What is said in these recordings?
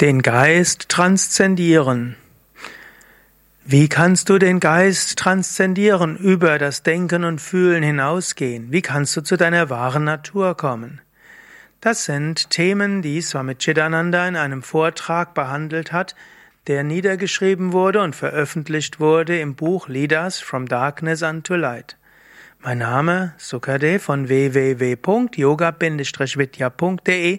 Den Geist transzendieren. Wie kannst du den Geist transzendieren, über das Denken und Fühlen hinausgehen? Wie kannst du zu deiner wahren Natur kommen? Das sind Themen, die Swami Chidananda in einem Vortrag behandelt hat, der niedergeschrieben wurde und veröffentlicht wurde im Buch Leaders from Darkness unto Light. Mein Name Sukade von www.yoga-vidya.de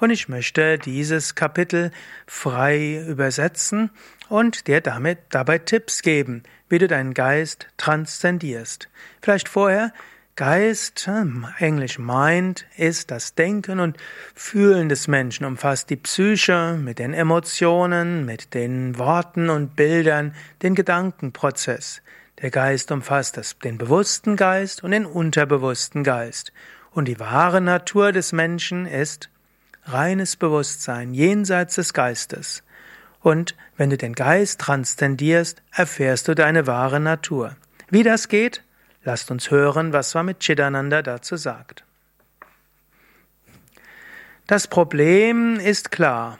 und ich möchte dieses Kapitel frei übersetzen und dir damit dabei Tipps geben, wie du deinen Geist transzendierst. Vielleicht vorher Geist, hm, Englisch Mind, ist das Denken und Fühlen des Menschen, umfasst die Psyche mit den Emotionen, mit den Worten und Bildern, den Gedankenprozess. Der Geist umfasst das, den bewussten Geist und den unterbewussten Geist. Und die wahre Natur des Menschen ist reines Bewusstsein, jenseits des Geistes. Und wenn du den Geist transzendierst, erfährst du deine wahre Natur. Wie das geht? Lasst uns hören, was Swami Chidananda dazu sagt. Das Problem ist klar.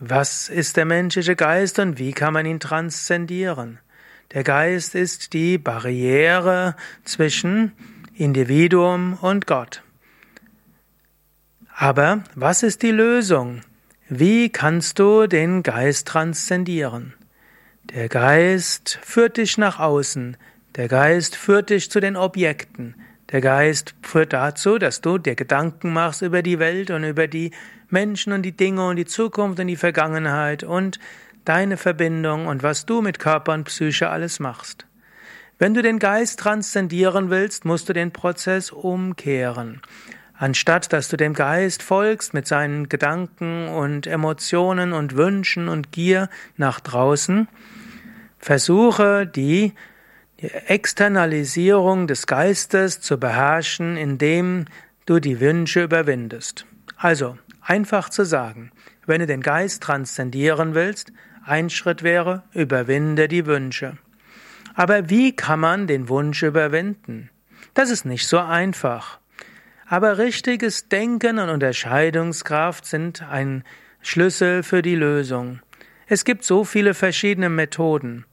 Was ist der menschliche Geist und wie kann man ihn transzendieren? Der Geist ist die Barriere zwischen Individuum und Gott. Aber was ist die Lösung? Wie kannst du den Geist transzendieren? Der Geist führt dich nach außen. Der Geist führt dich zu den Objekten. Der Geist führt dazu, dass du dir Gedanken machst über die Welt und über die Menschen und die Dinge und die Zukunft und die Vergangenheit und deine Verbindung und was du mit Körper und Psyche alles machst. Wenn du den Geist transzendieren willst, musst du den Prozess umkehren. Anstatt dass du dem Geist folgst mit seinen Gedanken und Emotionen und Wünschen und Gier nach draußen, versuche die Externalisierung des Geistes zu beherrschen, indem du die Wünsche überwindest. Also, einfach zu sagen, wenn du den Geist transzendieren willst, ein Schritt wäre, überwinde die Wünsche. Aber wie kann man den Wunsch überwinden? Das ist nicht so einfach. Aber richtiges Denken und Unterscheidungskraft sind ein Schlüssel für die Lösung. Es gibt so viele verschiedene Methoden.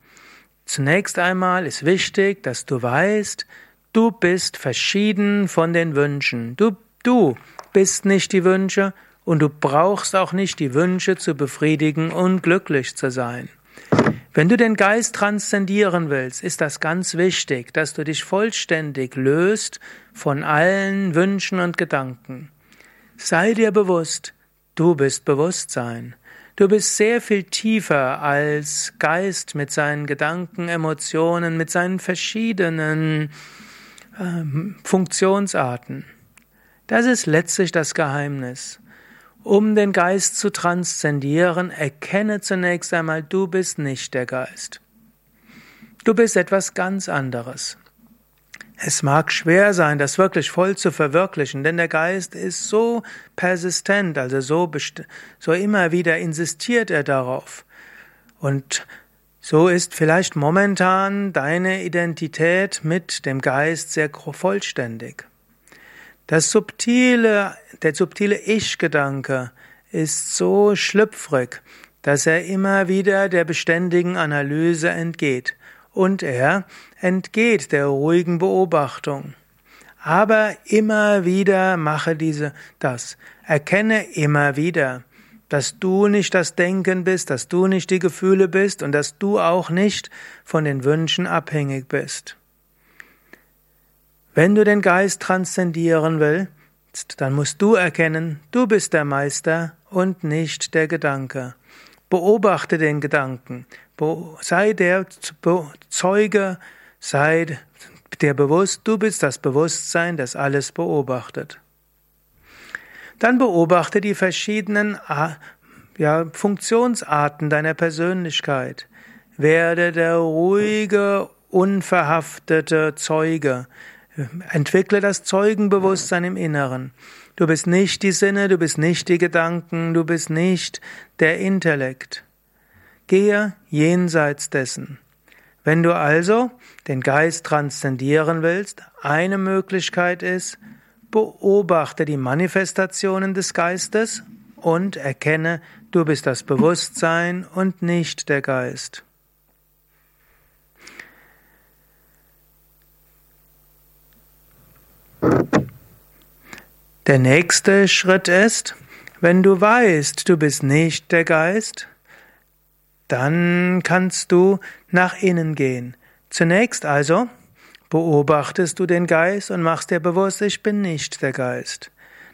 Zunächst einmal ist wichtig, dass du weißt, du bist verschieden von den Wünschen. Du, du bist nicht die Wünsche und du brauchst auch nicht die Wünsche zu befriedigen und glücklich zu sein. Wenn du den Geist transzendieren willst, ist das ganz wichtig, dass du dich vollständig löst von allen Wünschen und Gedanken. Sei dir bewusst, du bist Bewusstsein. Du bist sehr viel tiefer als Geist mit seinen Gedanken, Emotionen, mit seinen verschiedenen äh, Funktionsarten. Das ist letztlich das Geheimnis. Um den Geist zu transzendieren, erkenne zunächst einmal, du bist nicht der Geist. Du bist etwas ganz anderes. Es mag schwer sein, das wirklich voll zu verwirklichen, denn der Geist ist so persistent, also so, so immer wieder insistiert er darauf. Und so ist vielleicht momentan deine Identität mit dem Geist sehr vollständig. Das subtile, der subtile Ich-Gedanke ist so schlüpfrig, dass er immer wieder der beständigen Analyse entgeht und er entgeht der ruhigen Beobachtung. Aber immer wieder mache diese, das. Erkenne immer wieder, dass du nicht das Denken bist, dass du nicht die Gefühle bist und dass du auch nicht von den Wünschen abhängig bist. Wenn du den Geist transzendieren willst, dann musst du erkennen, du bist der Meister und nicht der Gedanke. Beobachte den Gedanken, sei der Zeuge, sei dir bewusst, du bist das Bewusstsein, das alles beobachtet. Dann beobachte die verschiedenen ja, Funktionsarten deiner Persönlichkeit. Werde der ruhige, unverhaftete Zeuge. Entwickle das Zeugenbewusstsein im Inneren. Du bist nicht die Sinne, du bist nicht die Gedanken, du bist nicht der Intellekt. Gehe jenseits dessen. Wenn du also den Geist transzendieren willst, eine Möglichkeit ist, beobachte die Manifestationen des Geistes und erkenne, du bist das Bewusstsein und nicht der Geist. Der nächste Schritt ist, wenn du weißt, du bist nicht der Geist, dann kannst du nach innen gehen. Zunächst also beobachtest du den Geist und machst dir bewusst, ich bin nicht der Geist.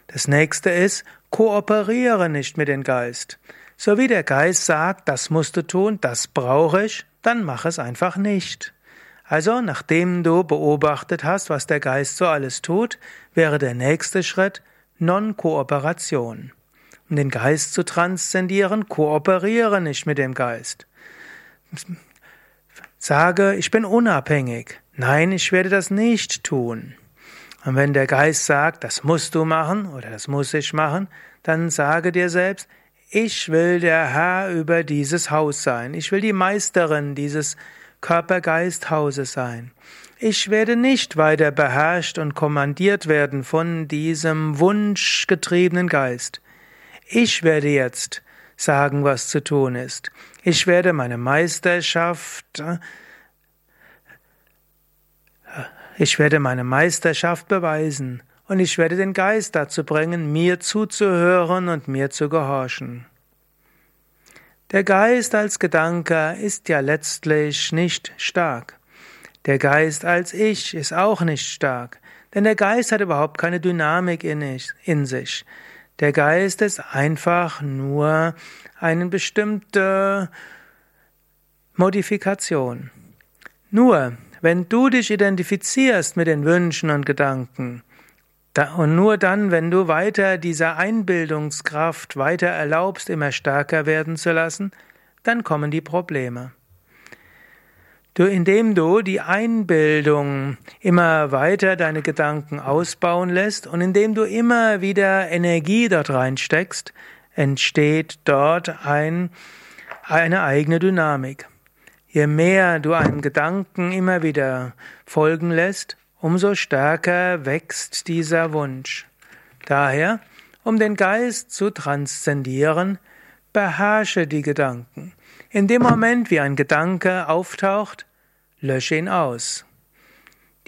Das nächste ist, kooperiere nicht mit dem Geist. So wie der Geist sagt, das musst du tun, das brauche ich, dann mach es einfach nicht. Also, nachdem du beobachtet hast, was der Geist so alles tut, wäre der nächste Schritt Non-Kooperation. Um den Geist zu transzendieren, kooperiere nicht mit dem Geist. Sage, ich bin unabhängig. Nein, ich werde das nicht tun. Und wenn der Geist sagt, das musst du machen oder das muss ich machen, dann sage dir selbst, ich will der Herr über dieses Haus sein. Ich will die Meisterin dieses Körpergeisthauses sein. Ich werde nicht weiter beherrscht und kommandiert werden von diesem wunschgetriebenen Geist. Ich werde jetzt sagen, was zu tun ist. Ich werde meine Meisterschaft ich werde meine Meisterschaft beweisen und ich werde den Geist dazu bringen, mir zuzuhören und mir zu gehorchen. Der Geist als Gedanke ist ja letztlich nicht stark. Der Geist als Ich ist auch nicht stark, denn der Geist hat überhaupt keine Dynamik in, sich. Der Geist ist einfach nur eine bestimmte Modifikation. Nur, wenn du dich identifizierst mit den Wünschen und Gedanken, und nur dann, wenn du weiter dieser Einbildungskraft weiter erlaubst, immer stärker werden zu lassen, dann kommen die Probleme. Du, indem du die Einbildung immer weiter deine Gedanken ausbauen lässt und indem du immer wieder Energie dort reinsteckst, entsteht dort ein, eine eigene Dynamik. Je mehr du einem Gedanken immer wieder folgen lässt, umso stärker wächst dieser Wunsch. Daher, um den Geist zu transzendieren, beherrsche die Gedanken. In dem Moment, wie ein Gedanke auftaucht, lösche ihn aus.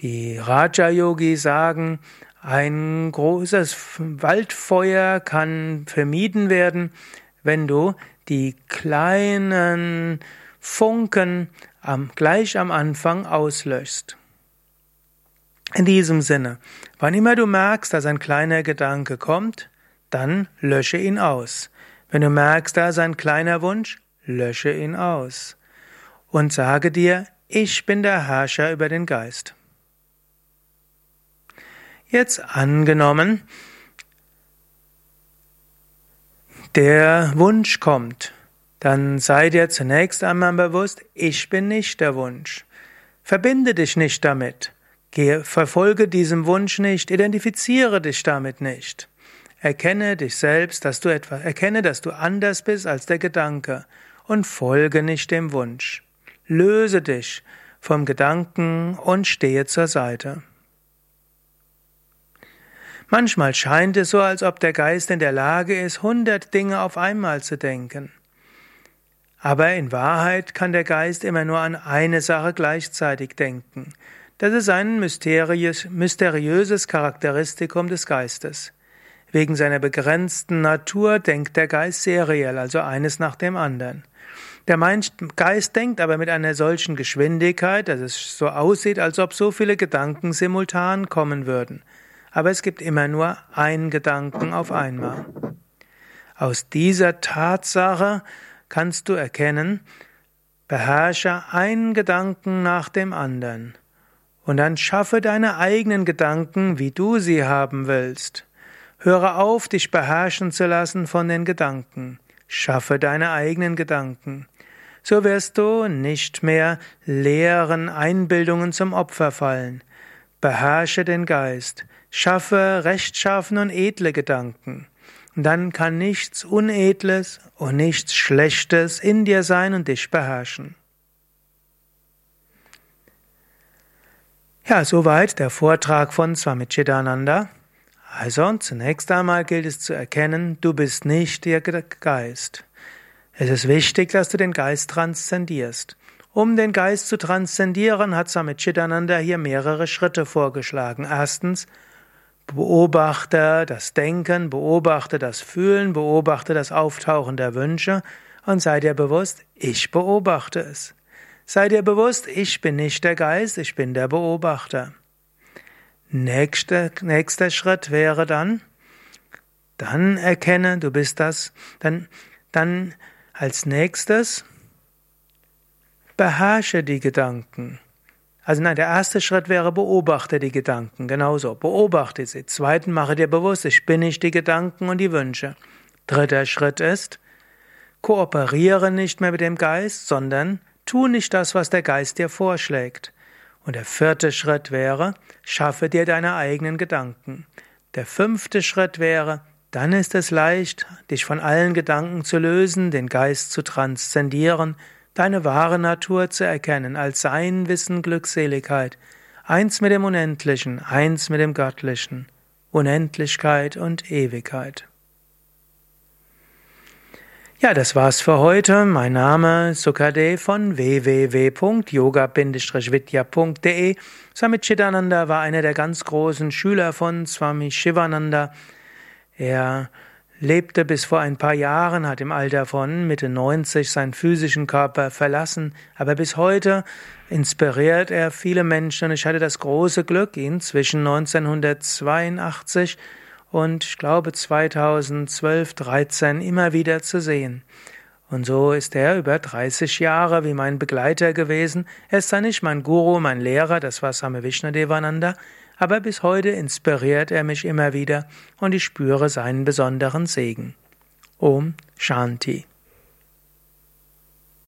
Die Raja-Yogi sagen, ein großes Waldfeuer kann vermieden werden, wenn du die kleinen Funken am, gleich am Anfang auslöschst. In diesem Sinne, wann immer du merkst, dass ein kleiner Gedanke kommt, dann lösche ihn aus. Wenn du merkst, da ist ein kleiner Wunsch, lösche ihn aus. Und sage dir, ich bin der Herrscher über den Geist. Jetzt angenommen, der Wunsch kommt, dann sei dir zunächst einmal bewusst, ich bin nicht der Wunsch. Verbinde dich nicht damit. Gehe, verfolge diesem Wunsch nicht, identifiziere dich damit nicht. Erkenne dich selbst, dass du etwas, erkenne, dass du anders bist als der Gedanke und folge nicht dem Wunsch. Löse dich vom Gedanken und stehe zur Seite. Manchmal scheint es so, als ob der Geist in der Lage ist, hundert Dinge auf einmal zu denken. Aber in Wahrheit kann der Geist immer nur an eine Sache gleichzeitig denken. Das ist ein mysteriös, mysteriöses Charakteristikum des Geistes. Wegen seiner begrenzten Natur denkt der Geist seriell, also eines nach dem anderen. Der Geist denkt aber mit einer solchen Geschwindigkeit, dass es so aussieht, als ob so viele Gedanken simultan kommen würden. Aber es gibt immer nur einen Gedanken auf einmal. Aus dieser Tatsache kannst du erkennen, beherrsche einen Gedanken nach dem anderen und dann schaffe deine eigenen Gedanken, wie du sie haben willst. Höre auf, dich beherrschen zu lassen von den Gedanken. Schaffe deine eigenen Gedanken. So wirst du nicht mehr leeren Einbildungen zum Opfer fallen. Beherrsche den Geist. Schaffe rechtschaffene und edle Gedanken dann kann nichts Unedles und nichts Schlechtes in dir sein und dich beherrschen. Ja, soweit der Vortrag von Swami Chidananda. Also, zunächst einmal gilt es zu erkennen, du bist nicht der Geist. Es ist wichtig, dass du den Geist transzendierst. Um den Geist zu transzendieren, hat Swami Chidananda hier mehrere Schritte vorgeschlagen. Erstens, beobachte das Denken, beobachte das Fühlen, beobachte das Auftauchen der Wünsche und sei dir bewusst, ich beobachte es. Sei dir bewusst, ich bin nicht der Geist, ich bin der Beobachter. Nächster, nächster Schritt wäre dann, dann erkenne, du bist das, dann, dann als nächstes beherrsche die Gedanken. Also nein, der erste Schritt wäre, beobachte die Gedanken, genauso, beobachte sie. Zweiten, mache dir bewusst, ich bin nicht die Gedanken und die Wünsche. Dritter Schritt ist, kooperiere nicht mehr mit dem Geist, sondern tu nicht das, was der Geist dir vorschlägt. Und der vierte Schritt wäre, schaffe dir deine eigenen Gedanken. Der fünfte Schritt wäre, dann ist es leicht, dich von allen Gedanken zu lösen, den Geist zu transzendieren, deine wahre Natur zu erkennen als Sein, Wissen, Glückseligkeit, eins mit dem Unendlichen, eins mit dem Göttlichen, Unendlichkeit und Ewigkeit. Ja, das war's für heute. Mein Name Sukade von www.yoga-vidya.de. Swami Chidananda war einer der ganz großen Schüler von Swami Shivananda. Er lebte bis vor ein paar Jahren, hat im Alter von Mitte 90 seinen physischen Körper verlassen, aber bis heute inspiriert er viele Menschen ich hatte das große Glück, ihn zwischen 1982 und ich glaube 2012, 13 immer wieder zu sehen. Und so ist er über 30 Jahre wie mein Begleiter gewesen. Er ist zwar nicht mein Guru, mein Lehrer, das war Same Vishnadevananda, aber bis heute inspiriert er mich immer wieder und ich spüre seinen besonderen Segen. Om Shanti